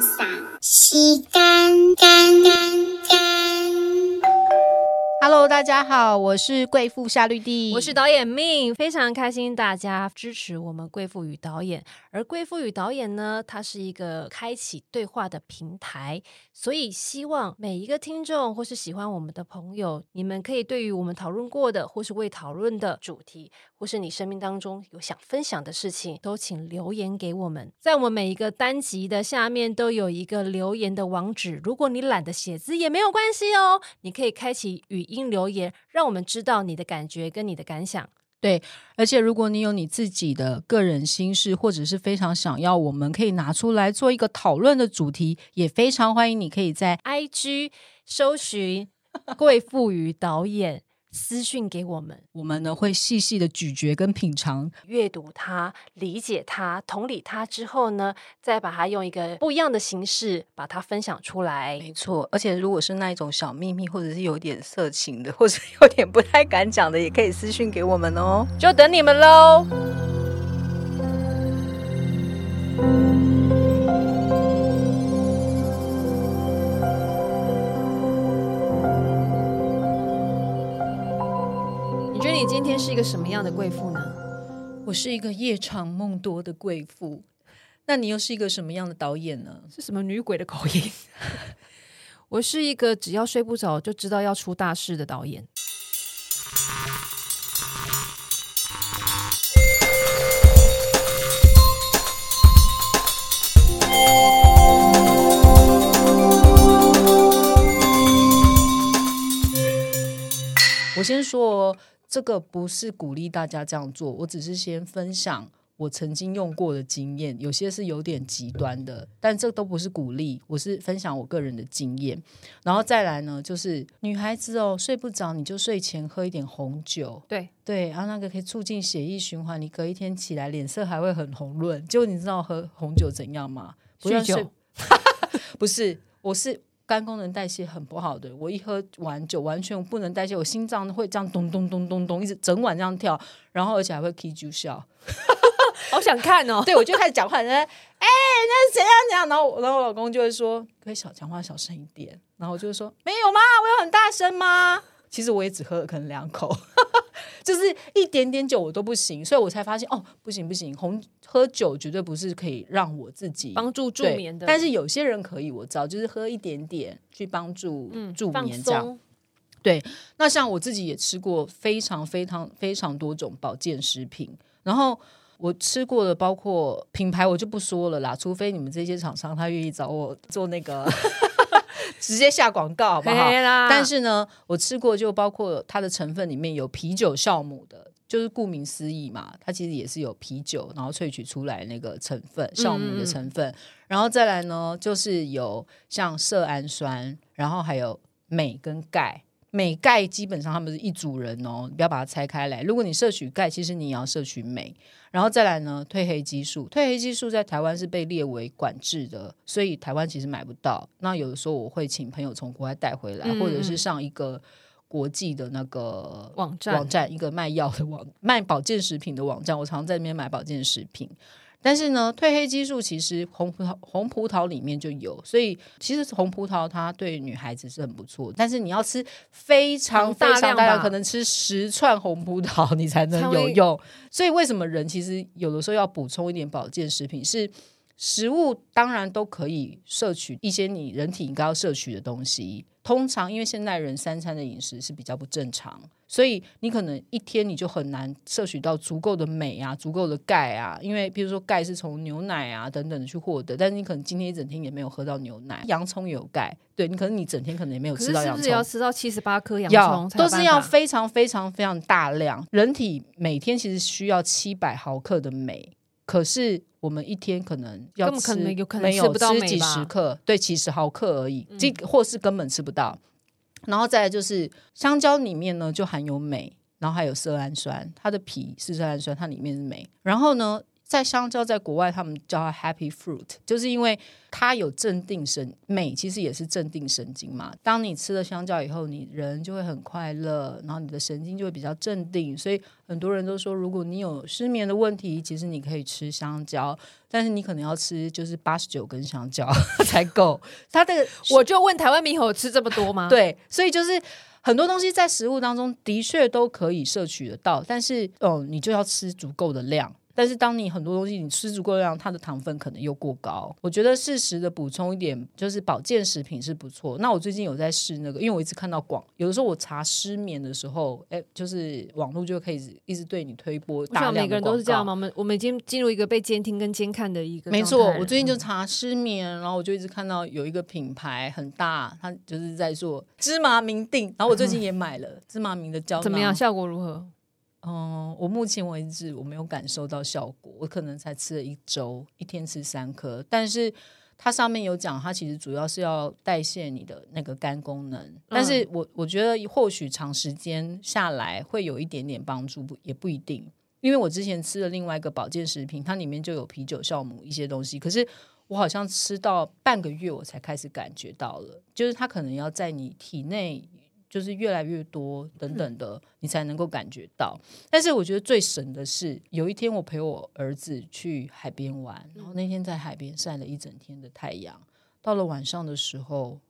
放赏，洗干干干干。Hello，大家好，我是贵妇夏绿蒂，我是导演命，非常开心大家支持我们贵妇与导演。而贵妇与导演呢，它是一个开启对话的平台，所以希望每一个听众或是喜欢我们的朋友，你们可以对于我们讨论过的或是未讨论的主题，或是你生命当中有想分享的事情，都请留言给我们。在我们每一个单集的下面都有一个留言的网址，如果你懒得写字也没有关系哦，你可以开启语。音留言，让我们知道你的感觉跟你的感想。对，而且如果你有你自己的个人心事，或者是非常想要我们可以拿出来做一个讨论的主题，也非常欢迎你可以在 IG 搜寻贵妇与导演。私讯给我们，我们呢会细细的咀嚼跟品尝，阅读它，理解它，同理它之后呢，再把它用一个不一样的形式把它分享出来。没错，而且如果是那一种小秘密，或者是有点色情的，或者有点不太敢讲的，也可以私讯给我们哦，就等你们喽。是一个什么样的贵妇呢？我是一个夜长梦多的贵妇。那你又是一个什么样的导演呢？是什么女鬼的口音？我是一个只要睡不着就知道要出大事的导演。我先说。这个不是鼓励大家这样做，我只是先分享我曾经用过的经验，有些是有点极端的，但这都不是鼓励，我是分享我个人的经验。然后再来呢，就是女孩子哦，睡不着你就睡前喝一点红酒，对对，然后那个可以促进血液循环，你隔一天起来脸色还会很红润。就你知道喝红酒怎样吗？酗酒？不是，我是。肝功能代谢很不好的，我一喝完酒完全不能代谢，我心脏会这样咚咚咚咚咚，一直整晚这样跳，然后而且还会 K 住笑，好想看哦。对，我就开始讲话，人哎，那怎样怎样，然后然后我老公就会说，可以小讲话小声一点，然后我就说没有吗？我有很大声吗？其实我也只喝了可能两口，就是一点点酒我都不行，所以我才发现哦，不行不行，红喝酒绝对不是可以让我自己帮助助眠的，但是有些人可以，我知道，就是喝一点点去帮助助眠这样。对，那像我自己也吃过非常非常非常多种保健食品，然后我吃过的包括品牌我就不说了啦，除非你们这些厂商他愿意找我做那个。直接下广告好不好？但是呢，我吃过，就包括它的成分里面有啤酒酵母的，就是顾名思义嘛，它其实也是有啤酒，然后萃取出来那个成分酵母的成分。然后再来呢，就是有像色氨酸，然后还有镁跟钙。镁钙基本上他们是一组人哦，你不要把它拆开来。如果你摄取钙，其实你也要摄取镁。然后再来呢，褪黑激素，褪黑激素在台湾是被列为管制的，所以台湾其实买不到。那有的时候我会请朋友从国外带回来，或者是上一个国际的那个网站，网站一个卖药的网卖保健食品的网站，我常在那边买保健食品。但是呢，褪黑激素其实红葡萄红葡萄里面就有，所以其实红葡萄它对女孩子是很不错。但是你要吃非常非常大量，可能吃十串红葡萄你才能有用。所以为什么人其实有的时候要补充一点保健食品？是食物当然都可以摄取一些你人体应该要摄取的东西。通常因为现代人三餐的饮食是比较不正常。所以你可能一天你就很难摄取到足够的镁啊，足够的钙啊，因为比如说钙是从牛奶啊等等的去获得，但是你可能今天一整天也没有喝到牛奶。洋葱有钙，对你可能你整天可能也没有吃到洋葱。是要吃到七十八颗洋葱，都是要非常非常非常大量。人体每天其实需要七百毫克的镁，可是我们一天可能要吃没有吃几十克，对，几十毫克而已，这或是根本吃不到。然后再来就是香蕉里面呢就含有镁，然后还有色氨酸，它的皮是色氨酸，它里面是镁。然后呢，在香蕉在国外他们叫它 happy fruit，就是因为它有镇定神美，其实也是镇定神经嘛。当你吃了香蕉以后，你人就会很快乐，然后你的神经就会比较镇定。所以很多人都说，如果你有失眠的问题，其实你可以吃香蕉，但是你可能要吃就是八十九根香蕉 才够。它这个我就问台湾猕猴吃这么多吗？对，所以就是很多东西在食物当中的确都可以摄取得到，但是哦，你就要吃足够的量。但是当你很多东西你吃足够量，它的糖分可能又过高。我觉得适时的补充一点，就是保健食品是不错。那我最近有在试那个，因为我一直看到广，有的时候我查失眠的时候，哎，就是网络就可以一直对你推播大量每个人都是这样吗？我们我们已经进入一个被监听跟监看的一个。没错，我最近就查失眠，然后我就一直看到有一个品牌很大，它就是在做芝麻明定，然后我最近也买了芝麻明的胶囊，怎么样？效果如何？嗯，我目前为止我没有感受到效果，我可能才吃了一周，一天吃三颗。但是它上面有讲，它其实主要是要代谢你的那个肝功能。但是我我觉得或许长时间下来会有一点点帮助，不也不一定。因为我之前吃了另外一个保健食品，它里面就有啤酒酵母一些东西，可是我好像吃到半个月我才开始感觉到了，就是它可能要在你体内。就是越来越多等等的，你才能够感觉到。但是我觉得最神的是，有一天我陪我儿子去海边玩，然后那天在海边晒了一整天的太阳。到了晚上的时候，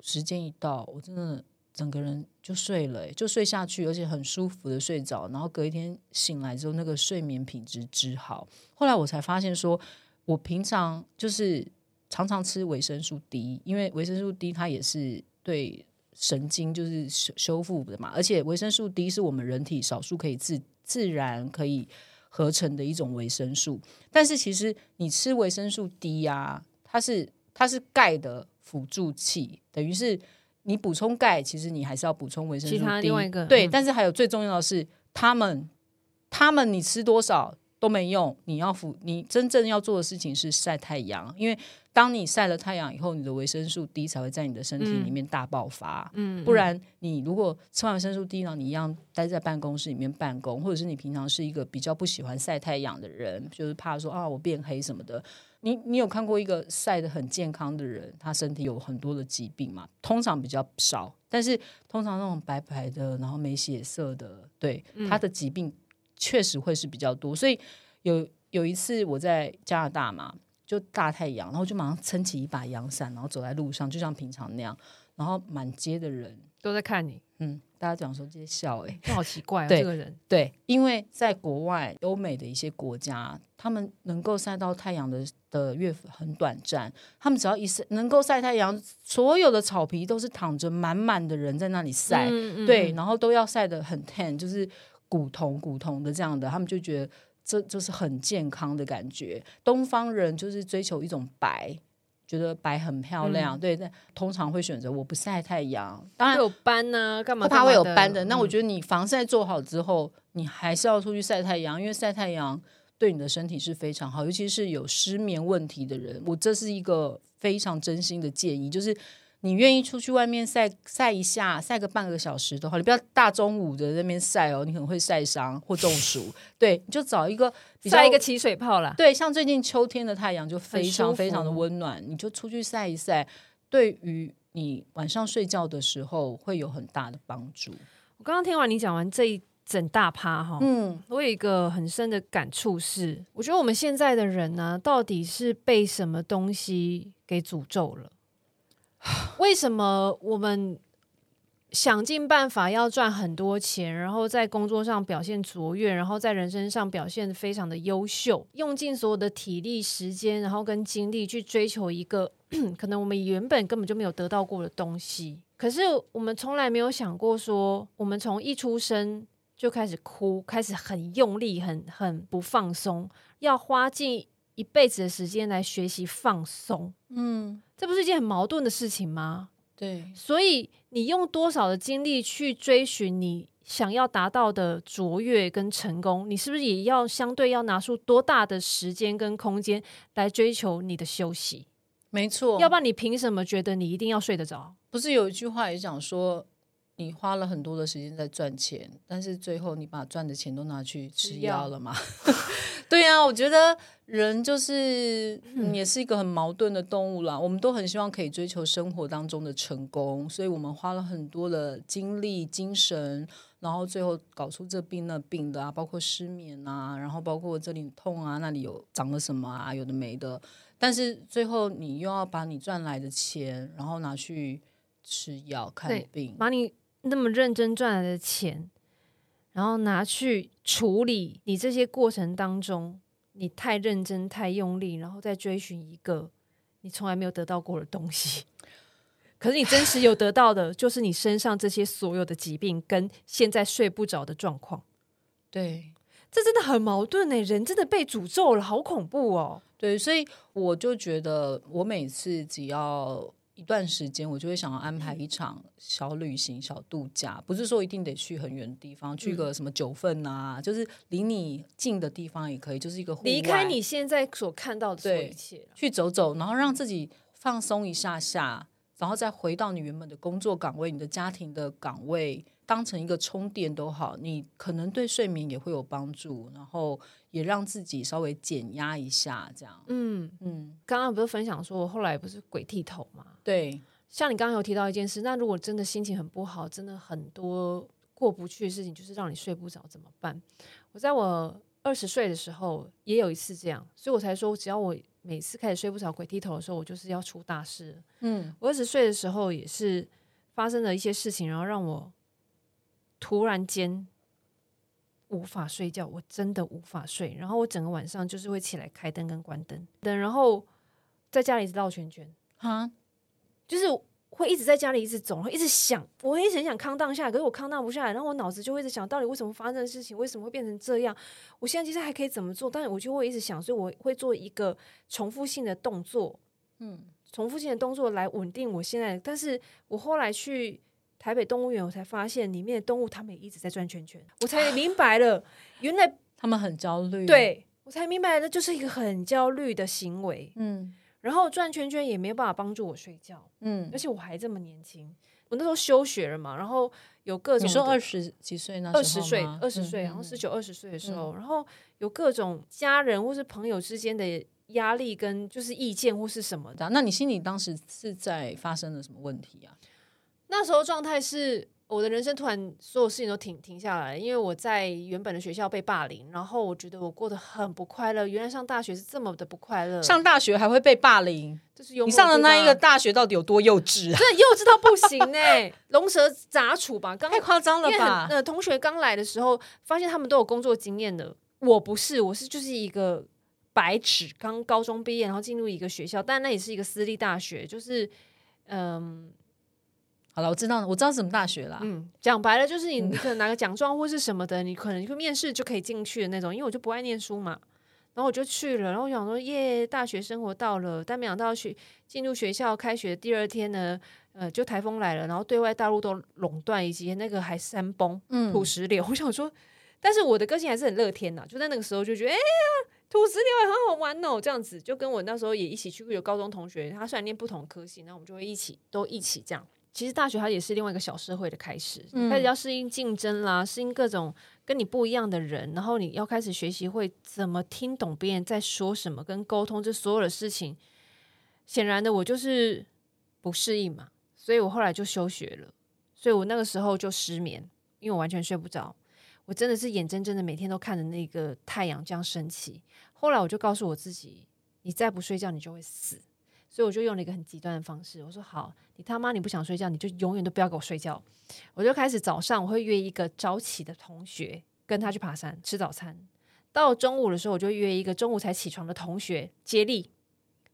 时间一到，我真的整个人就睡了，就睡下去，而且很舒服的睡着。然后隔一天醒来之后，那个睡眠品质之好。后来我才发现，说我平常就是常常吃维生素 D，因为维生素 D 它也是对。神经就是修修复的嘛，而且维生素 D 是我们人体少数可以自自然可以合成的一种维生素。但是其实你吃维生素 D 呀，它是它是钙的辅助器，等于是你补充钙，其实你还是要补充维生素 D。另外一个对，但是还有最重要的是，他们他们你吃多少都没用，你要服你真正要做的事情是晒太阳，因为。当你晒了太阳以后，你的维生素 D 才会在你的身体里面大爆发。嗯，不然你如果吃完维生素 D 呢，你一样待在办公室里面办公，或者是你平常是一个比较不喜欢晒太阳的人，就是怕说啊我变黑什么的。你你有看过一个晒得很健康的人，他身体有很多的疾病嘛？通常比较少，但是通常那种白白的，然后没血色的，对他的疾病确实会是比较多。所以有有一次我在加拿大嘛。就大太阳，然后就马上撑起一把阳伞，然后走在路上，就像平常那样。然后满街的人都在看你，嗯，大家讲说这些笑，哎，好奇怪啊，这个人。对，因为在国外，欧美的一些国家，他们能够晒到太阳的的月份很短暂，他们只要一晒，能够晒太阳，所有的草皮都是躺着满满的人在那里晒，对，然后都要晒得很 tan，就是古铜古铜的这样的，他们就觉得。这就是很健康的感觉。东方人就是追求一种白，觉得白很漂亮。对，那通常会选择我不晒太阳。当然有斑呢，干嘛？怕会有斑的。那我觉得你防晒做好之后，你还是要出去晒太阳，因为晒太阳对你的身体是非常好，尤其是有失眠问题的人。我这是一个非常真心的建议，就是。你愿意出去外面晒晒一下，晒个半个小时的话，你不要大中午的那边晒哦，你可能会晒伤或中暑。对，你就找一个晒一个起水泡啦。对，像最近秋天的太阳就非常非常的温暖，你就出去晒一晒，对于你晚上睡觉的时候会有很大的帮助。我刚刚听完你讲完这一整大趴哈，嗯，我有一个很深的感触是，我觉得我们现在的人呢，到底是被什么东西给诅咒了？为什么我们想尽办法要赚很多钱，然后在工作上表现卓越，然后在人生上表现非常的优秀，用尽所有的体力、时间，然后跟精力去追求一个 可能我们原本根本就没有得到过的东西？可是我们从来没有想过，说我们从一出生就开始哭，开始很用力、很很不放松，要花尽一辈子的时间来学习放松。嗯。这不是一件很矛盾的事情吗？对，所以你用多少的精力去追寻你想要达到的卓越跟成功，你是不是也要相对要拿出多大的时间跟空间来追求你的休息？没错，要不然你凭什么觉得你一定要睡得着？不是有一句话也讲说，你花了很多的时间在赚钱，但是最后你把赚的钱都拿去吃药了吗？对呀、我觉得人就是、嗯也是一个很矛盾的动物啦。我们都很希望可以追求生活当中的成功，所以我们花了很多的精力、精神，然后最后搞出这病那病的啊，包括失眠啊，然后包括这里痛啊，那里有长了什么啊，有的没的。但是最后你又要把你赚来的钱，然后拿去吃药看病，把你那么认真赚来的钱，然后拿去处理你这些过程当中，你太认真、太用力，然后再追寻一个你从来没有得到过的东西。可是你真实有得到的，就是你身上这些所有的疾病跟现在睡不着的状况，对。这真的很矛盾呢。人真的被诅咒了，好恐怖哦！对，所以我就觉得，我每次只要一段时间，我就会想要安排一场小旅行、小度假，不是说一定得去很远的地方，去个什么九份啊，就是离你近的地方也可以，就是一个户离开你现在所看到的一切去走走，然后让自己放松一下下，然后再回到你原本的工作岗位、你的家庭的岗位，当成一个充电都好，你可能对睡眠也会有帮助，然后也让自己稍微减压一下，这样，嗯，嗯，刚刚不是分享说我后来不是鬼剃头吗？对。像你刚刚有提到一件事，那如果真的心情很不好，真的很多过不去的事情，就是让你睡不着，怎么办？我在我二十岁的时候也有一次这样，所以我才说，只要我每次开始睡不着、鬼剃头的时候，我就是要出大事。嗯，我二十岁的时候也是发生了一些事情，然后让我突然间无法睡觉，我真的无法睡。然后我整个晚上就是会起来开灯跟关灯，灯，然后在家里一直绕圈圈。哈，就是会一直在家里一直走，然后一直想，我会一直很想康荡下来，可是我康荡不下来，然后我脑子就会一直想，到底为什么发生的事情，为什么会变成这样？我现在其实还可以怎么做？但是我就会一直想，所以我会做一个重复性的动作，嗯，重复性的动作来稳定我现在。但是我后来去台北动物园，我才发现里面的动物它们也一直在转圈圈，我才明白了，原来他们很焦虑，，对我才明白了，就是一个很焦虑的行为。嗯然后转圈圈也没有办法帮助我睡觉。嗯而，且我还这么年轻，我那时候休学了嘛，然后有各种你说二十几岁那二十岁二十岁，嗯然后十九、二十岁的时候，嗯然后有各种家人或是朋友之间的压力跟就是意见或是什么的。的。那你心里当时是在发生了什么问题啊？那时候状态是我的人生突然所有事情都停停下来，因为我在原本的学校被霸凌，然后我觉得我过得很不快乐。原来上大学是这么的不快乐，上大学还会被霸凌？就是你上的那一个大学到底有多幼稚啊？真的幼稚到不行呢、龙蛇杂处吧，刚太夸张了吧？呃，同学刚来的时候，发现他们都有工作经验的，我不是，我是就是一个白纸，刚高中毕业，然后进入一个学校，但那也是一个私立大学，就是嗯好了，我知道了，我知道什么大学啦。嗯，讲白了就是你你可能拿个奖状或是什么的，你可能就面试就可以进去的那种，因为我就不爱念书嘛。然后我就去了，然后我想说耶，大学生活到了，但没想到学进入学校开学第二天呢，呃，就台风来了，然后对外大陆都垄断，以及那个还山崩，嗯土石流。我想说，但是我的个性还是很乐天呐，就在那个时候就觉得，哎呀，土石流也很好玩哦，这样子就跟我那时候也一起去过有高中同学，他虽然念不同科系，那我们就会一起都一起这样。其实大学它也是另外一个小社会的开始，嗯开始要适应竞争啦，适应各种跟你不一样的人，然后你要开始学习会怎么听懂别人在说什么，跟沟通这所有的事情。显然的，我就是不适应嘛，所以我后来就休学了。所以我那个时候就失眠，因为我完全睡不着。我真的是眼睁睁的每天都看着那个太阳这样升起。后来我就告诉我自己，你再不睡觉，你就会死。所以我就用了一个很极端的方式，我说好，你他妈你不想睡觉，你就永远都不要给我睡觉。我就开始早上我会约一个早起的同学跟他去爬山吃早餐，到中午的时候我就约一个中午才起床的同学接力，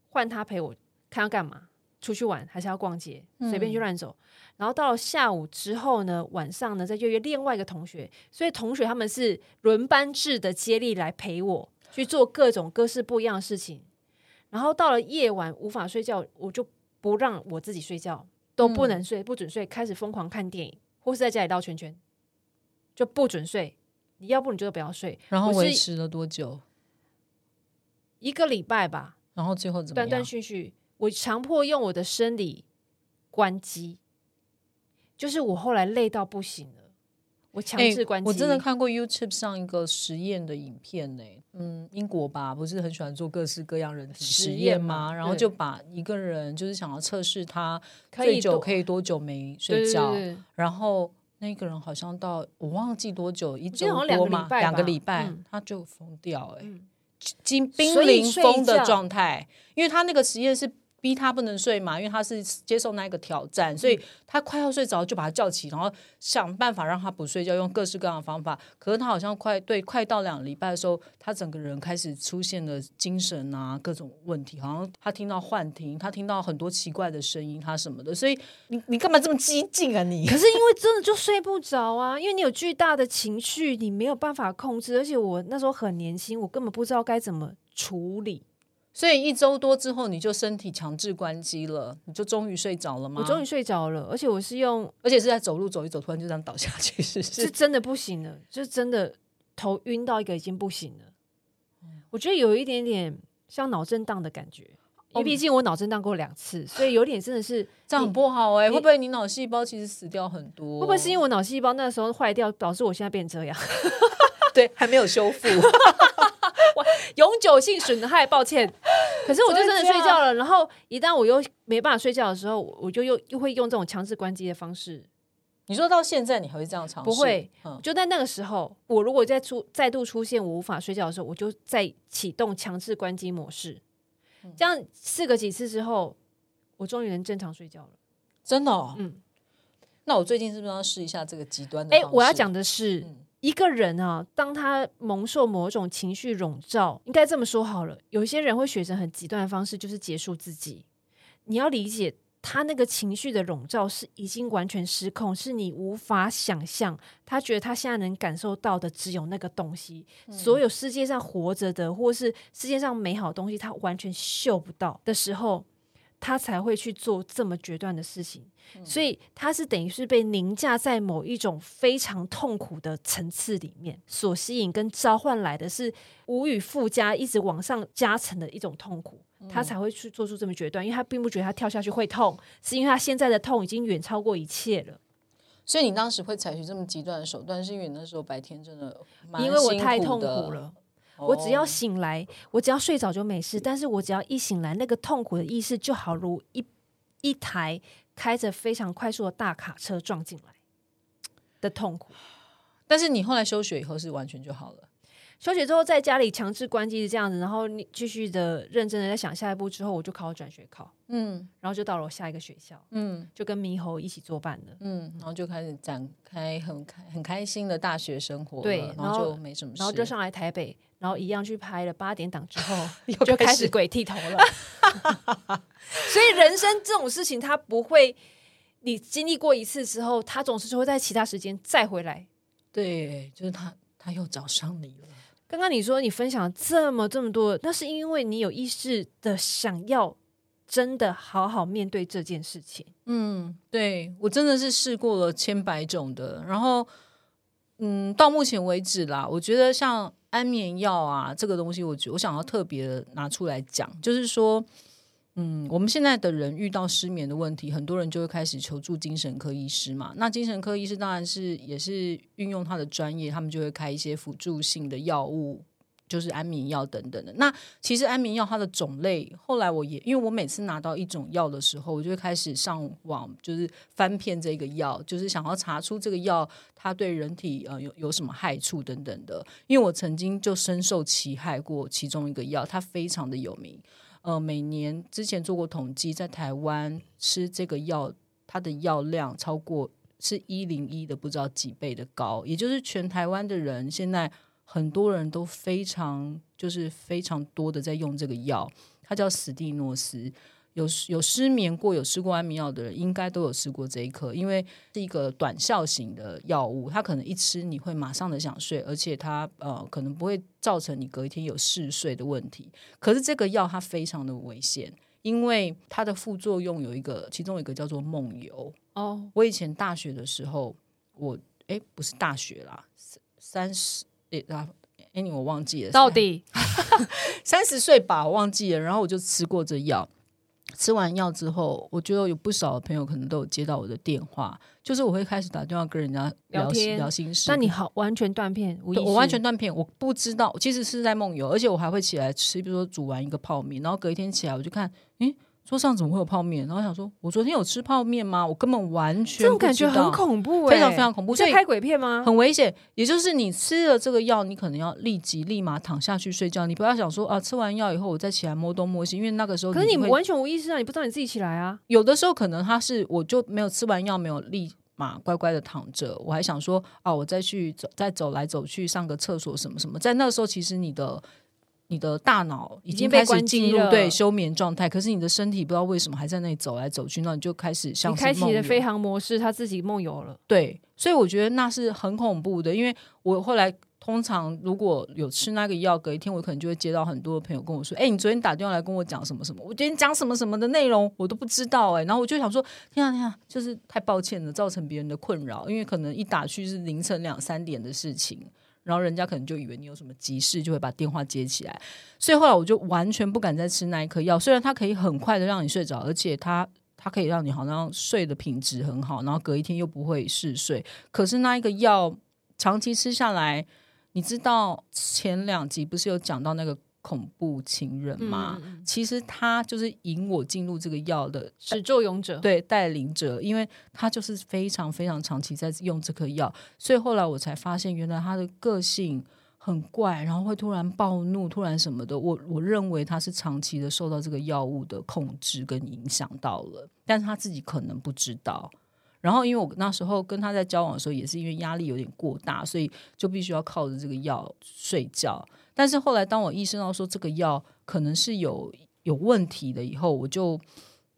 换他陪我看要干嘛，出去玩还是要逛街，随便去乱走。然后到了下午之后呢，晚上呢再约约另外一个同学，所以同学他们是轮班制的接力来陪我去做各种各式不一样的事情。然后到了夜晚无法睡觉，我就不让我自己睡觉，都不能睡，不准睡，开始疯狂看电影，或是在家里绕圈圈，就不准睡。你要不你就不要睡，然后维持了多久？一个礼拜吧，然后最后怎么断断？续续，我强迫用我的生理关机，就是我后来累到不行了，我强哎制关机、我真的看过 YouTube 上一个实验的影片呢、嗯，英国吧，不是很喜欢做各式各样人体实实验吗？然后就把一个人就是想要测试他可以多最久可以多久没睡觉，对对。然后那个人好像到我忘记多久，一周多嘛，个礼拜两个礼拜嗯他就疯掉、哎、嗯经濒临疯的状态，因为他那个实验是逼他不能睡嘛，因为他是接受那一个挑战，所以嗯他快要睡着就把他叫起，然后想办法让他不睡觉，用各式各样的方法。可是他好像快对快到两个礼拜的时候，他整个人开始出现了精神啊各种问题，好像他听到幻听，他听到很多奇怪的声音，他什么的。所以你你干嘛这么激进啊你？可是因为真的就睡不着啊，因为你有巨大的情绪，你没有办法控制，而且我那时候很年轻，我根本不知道该怎么处理。所以一周多之后，你就身体强制关机了，你就终于睡着了吗？我终于睡着了，而且我是用而且是在走路走一走，突然就这样倒下去，是是？是真的不行了，就真的头晕到一个已经不行了。我觉得有一点点像脑震荡的感觉，因为毕竟我脑震荡过两次，所以有点真的是 这样很不好哎、你会不会你脑细胞其实死掉很多？会不会是因为我脑细胞那时候坏掉，导致我现在变这样，对还没有修复？永久性损害？抱歉。可是我就真的睡觉了，然后一旦我又没办法睡觉的时候，我就又又会用这种强制关机的方式。你说到现在你还会这样尝试？不会嗯，就在那个时候，我如果再出再度出现我无法睡觉的时候，我就再启动强制关机模式。嗯这样试个几次之后，我终于能正常睡觉了。真的、哦。嗯，那我最近是不是要试一下这个极端的？哎、我要讲，的是，嗯一个人啊，当他蒙受某种情绪笼罩，应该这么说好了。有些人会选择很极端的方式，就是结束自己。你要理解，他那个情绪的笼罩是已经完全失控，是你无法想象。他觉得他现在能感受到的只有那个东西，所有世界上活着的，或是世界上美好的东西，他完全嗅不到的时候，他才会去做这么决断的事情。所以他是等于是被凌驾在某一种非常痛苦的层次里面，所吸引跟召唤来的是无与附加、一直往上加成的一种痛苦，他才会去做出这么决断，因为他并不觉得他跳下去会痛，是因为他现在的痛已经远超过一切了。所以你当时会采取这么极端的手段，是因为你那时候白天真的蛮因为我太痛苦了。我只要哦醒来，我只要睡着就没事。但是我只要一醒来，那个痛苦的意识就好如一一台开着非常快速的大卡车撞进来的痛苦。但是你后来休学以后是完全就好了。休学之后，在家里强制关机这样子，然后你继续的认真的在想下一步之后，我就考转学考，嗯然后就到了我下一个学校，嗯就跟猕猴一起作伴了。嗯，然后就开始展开很开很开心的大学生活，然对然后就没什么事，然后就上来台北，然后一样去拍了八点档之后，又就开始鬼剃头了。所以人生这种事情，它不会，你经历过一次之后，它总是会在其他时间再回来。对，就是他他又找上你了。刚刚你说你分享这么这么多，那是因为你有意识的想要真的好好面对这件事情。嗯，对我真的是试过了千百种的，然后嗯，到目前为止啦，我觉得像安眠药啊这个东西，我觉我想要特别拿出来讲，就是说。嗯，我们现在的人遇到失眠的问题，很多人就会开始求助精神科医师嘛。那精神科医师当然是也是运用他的专业，他们就会开一些辅助性的药物，就是安眠药等等的。那其实安眠药它的种类，后来我也因为我每次拿到一种药的时候，我就会开始上网，就是翻遍这个药，就是想要查出这个药它对人体呃有有什么害处等等的。因为我曾经就深受其害过其中一个药，它非常的有名。呃，每年之前做过统计，在台湾吃这个药，它的药量超过是一零一的不知道几倍的高，也就是全台湾的人现在很多人都非常就是非常多的在用这个药，它叫史蒂诺斯。有有失眠过、有吃过安眠药的人，应该都有吃过这一颗，因为是一个短效型的药物，它可能一吃你会马上的想睡，而且它呃可能不会造成你隔一天有嗜睡的问题。可是这个药它非常的危险，因为它的副作用有一个，其中一个叫做梦游。哦，我以前大学的时候，我诶不是大学啦，三十诶啊。哎，你我忘记了，到底 三十岁吧，我忘记了。然后我就吃过这药，吃完药之后，我觉得有不少的朋友可能都有接到我的电话，就是我会开始打电话跟人家聊聊天聊心事。那你好，完全断片，我完全断片，我不知道，其实是在梦游，而且我还会起来吃，比如说煮完一个泡面，然后隔一天起来我就看，诶，桌上怎么会有泡面？然后想说，我昨天有吃泡面吗？我根本完全这种感觉很恐怖、欸，非常非常恐怖所以你在拍鬼片吗？很危险。也就是你吃了这个药，你可能要立即立马躺下去睡觉，你不要想说啊，吃完药以后我再起来摸东摸西，因为那个时候可是你会完全无意识啊，你不知道你自己起来啊。有的时候可能他是我就没有吃完药，没有立马乖乖的躺着，我还想说啊，我再去走，再走来走去上个厕所什么什么，在那个时候其实你的。你的大脑已已经经开始进入对休眠状态，可是你的身体不知道为什么还在那里走来走去，那你就开始像你开启是梦游了飞航模式，他自己梦游了。对，所以我觉得那是很恐怖的，因为我后来通常如果有吃那个药，隔一天我可能就会接到很多朋友跟我说：“哎、你昨天打电话来跟我讲什么什么，我昨天讲什么什么的内容我都不知道。”哎，然后我就想说：“天啊天啊，就是太抱歉了，造成别人的困扰，因为可能一打去是凌晨两三点的事情。”然后人家可能就以为你有什么急事，就会把电话接起来。所以后来我就完全不敢再吃那一颗药，虽然它可以很快的让你睡着，而且它它可以让你好像睡的品质很好，然后隔一天又不会嗜睡。可是那一个药长期吃下来，你知道前两集不是有讲到那个恐怖情人吗？嗯嗯嗯其实他就是引我进入这个药的始作俑者，对带领者，因为他就是非常非常长期在用这颗药，所以后来我才发现，原来他的个性很怪，然后会突然暴怒，突然什么的。我我认为他是长期的受到这个药物的控制跟影响到了，但是他自己可能不知道。然后，因为我那时候跟他在交往的时候，也是因为压力有点过大，所以就必须要靠着这个药睡觉。但是后来，当我意识到说这个药可能是有有问题的以后，我就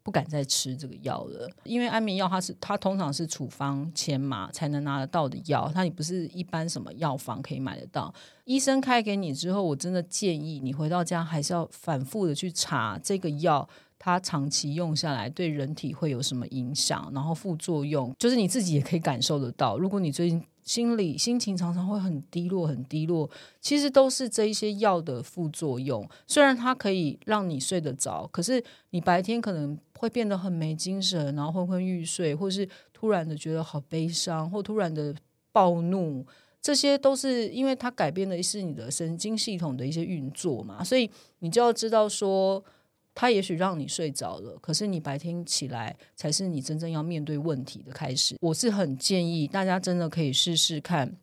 不敢再吃这个药了。因为安眠药它是它通常是处方签嘛才能拿得到的药，它也不是一般什么药房可以买得到。医生开给你之后，我真的建议你回到家还是要反复的去查这个药。它长期用下来对人体会有什么影响？然后副作用，就是你自己也可以感受得到。如果你最近心里心情常常会很低落、很低落，其实都是这一些药的副作用。虽然它可以让你睡得着，可是你白天可能会变得很没精神，然后昏昏欲睡，或是突然的觉得好悲伤，或突然的暴怒。这些都是因为它改变的是你的神经系统的一些运作嘛，所以你就要知道说，它也许让你睡着了，可是你白天起来才是你真正要面对问题的开始。我是很建议大家真的可以试试看。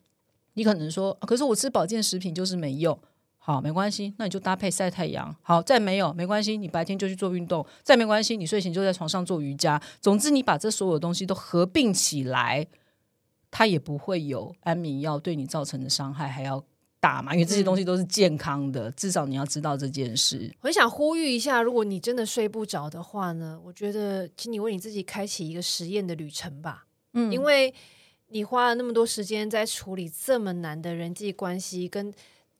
你可能说，可是我吃保健食品就是没用。好，没关系，那你就搭配晒太阳。好，再没有没关系，你白天就去做运动。再没关系，你睡醒就在床上做瑜伽。总之，你把这所有东西都合并起来，它也不会有安眠药对你造成的伤害还要大嘛？因为这些东西都是健康的，至少你要知道这件事。我很想呼吁一下，如果你真的睡不着的话呢，我觉得请你为你自己开启一个实验的旅程吧，嗯因为你花了那么多时间在处理这么难的人际关系，跟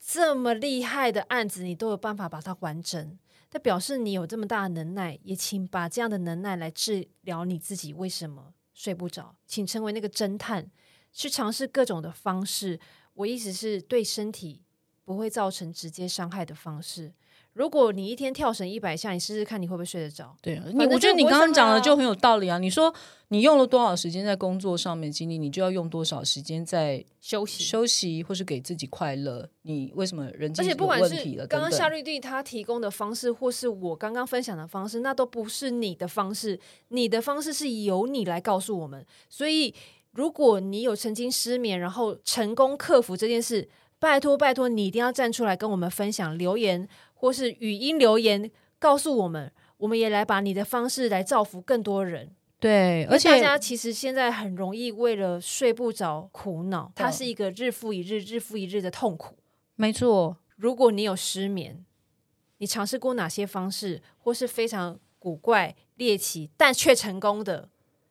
这么厉害的案子，你都有办法把它完整。那表示你有这么大的能耐，也请把这样的能耐来治疗你自己为什么睡不着，请成为那个侦探，去尝试各种的方式。我意思是对身体不会造成直接伤害的方式。如果你一天跳绳一百下，你试试看你会不会睡得着？对啊，你我觉得你刚刚讲的就很有道理啊。你说你用了多少时间在工作上面精力，你就要用多少时间在休息。休息，或是给自己快乐。你为什么人际而且不有管是问题了？刚刚夏绿蒂她提供的方式，或是我刚刚分享的方式，那都不是你的方式。你的方式是由你来告诉我们。所以，如果你有曾经失眠，然后成功克服这件事，拜托拜托，你一定要站出来跟我们分享，留言或是语音留言告诉我们，我们也来把你的方式来造福更多人。对，而且大家其实现在很容易为了睡不着苦恼，它嗯是一个日复一日、日复一日的痛苦。没错，如果你有失眠，你尝试过哪些方式，或是非常古怪、猎奇但却成功的，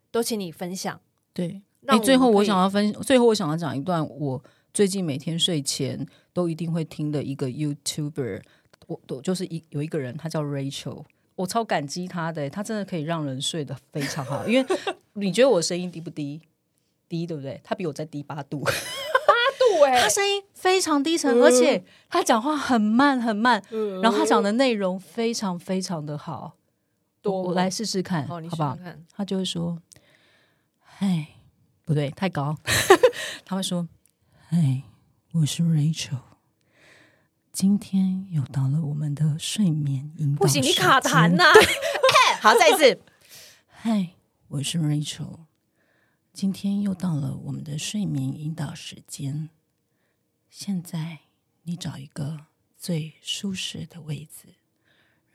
都请你分享。对。让哎，最后我想要分，最后我想要讲一段我最近每天睡前都一定会听的一个 YouTuber，我我就是一有一个人，他叫 Rachel，我超感激他的，他真的可以让人睡得非常好。因为 你觉得我声音低不低？低，对不对？他比我再低八度，对 他声音非常低沉，而且他讲话很慢很慢，然后他讲的内容非常非常的好。我我来试试看，哦，你好不好他就会说：“嗨，不对，太高。”他会说：“嗨，我是 Rachel，今天又到了我们的睡眠引导不行，你卡痰间呐、好，再一次。嗨，我是 Rachel，今天又到了我们的睡眠引导时间。现在你找一个最舒适的位置，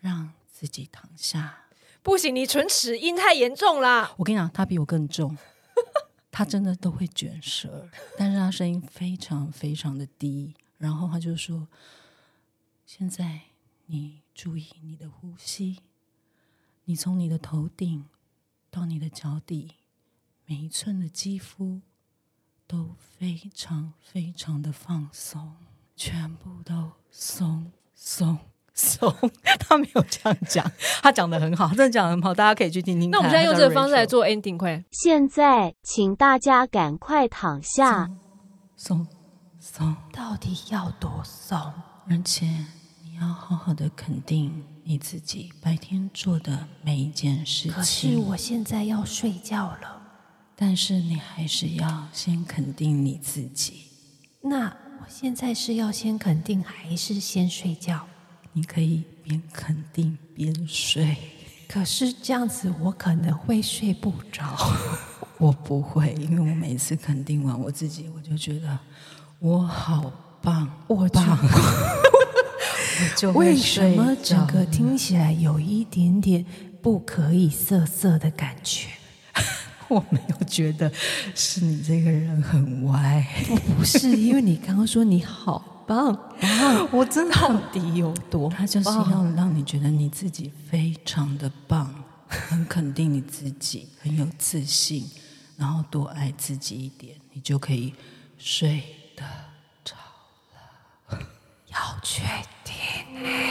让自己躺下。不行，你唇齿音太严重啦。我跟你讲，他比我更重，他真的都会卷舌，但是他声音非常非常的低。然后他就说：“现在你注意你的呼吸，你从你的头顶到你的脚底，每一寸的肌肤都非常非常的放松，全部都松松松。他没有这样讲，他讲的很好，真的讲的很好，大家可以去听听。那我们现在用这个方式来做。ending，快！现在，请大家赶快躺下。松松，到底要多松？而且你要好好的肯定你自己白天做的每一件事情可是。我现在要睡觉了，但是你还是要先肯定你自己。那我现在是要先肯定还是先睡觉？你可以边肯定边睡。可是这样子我可能会睡不着。我不会，因为我每次肯定完我自己，我就觉得我好棒，我就棒，我就为什么整个听起来有一点点不可以色色的感觉？我没有觉得是你这个人很歪，不是，因为你刚刚说你好棒，棒，我真的到底有多棒？他就是要让你觉得你自己非常的棒，很肯定你自己，很有自信，然后多爱自己一点，你就可以睡得着了。要确定。